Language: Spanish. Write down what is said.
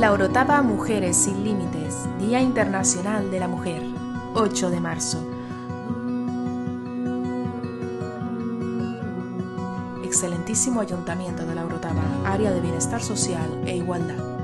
La Orotava Mujeres sin Límites, Día Internacional de la Mujer, 8 de marzo. Excelentísimo Ayuntamiento de La Orotava, Área de Bienestar Social e Igualdad.